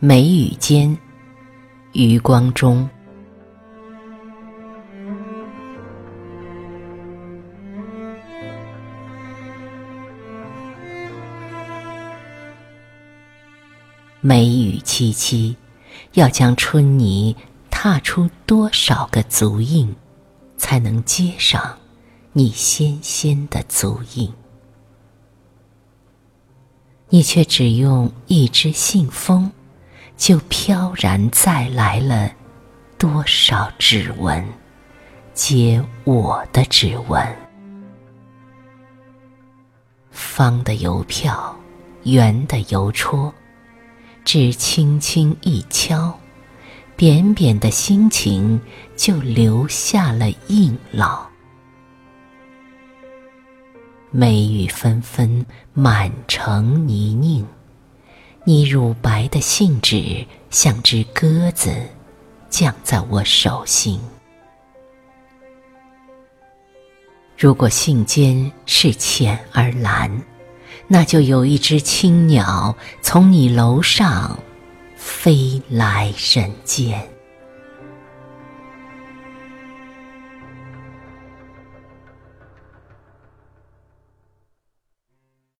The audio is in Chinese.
眉宇间，余光中。梅雨凄凄，要将春泥踏出多少个足印，才能接上你纤纤的足印？你却只用一只信封，就飘然再来了多少指纹，皆我的指纹。方的邮票，圆的邮戳。只轻轻一敲，扁扁的心情就留下了印烙。梅雨纷纷，满城泥泞，你乳白的信纸像只鸽子，降在我手心。如果信笺是浅而蓝。那就有一只青鸟从你楼上飞来人间。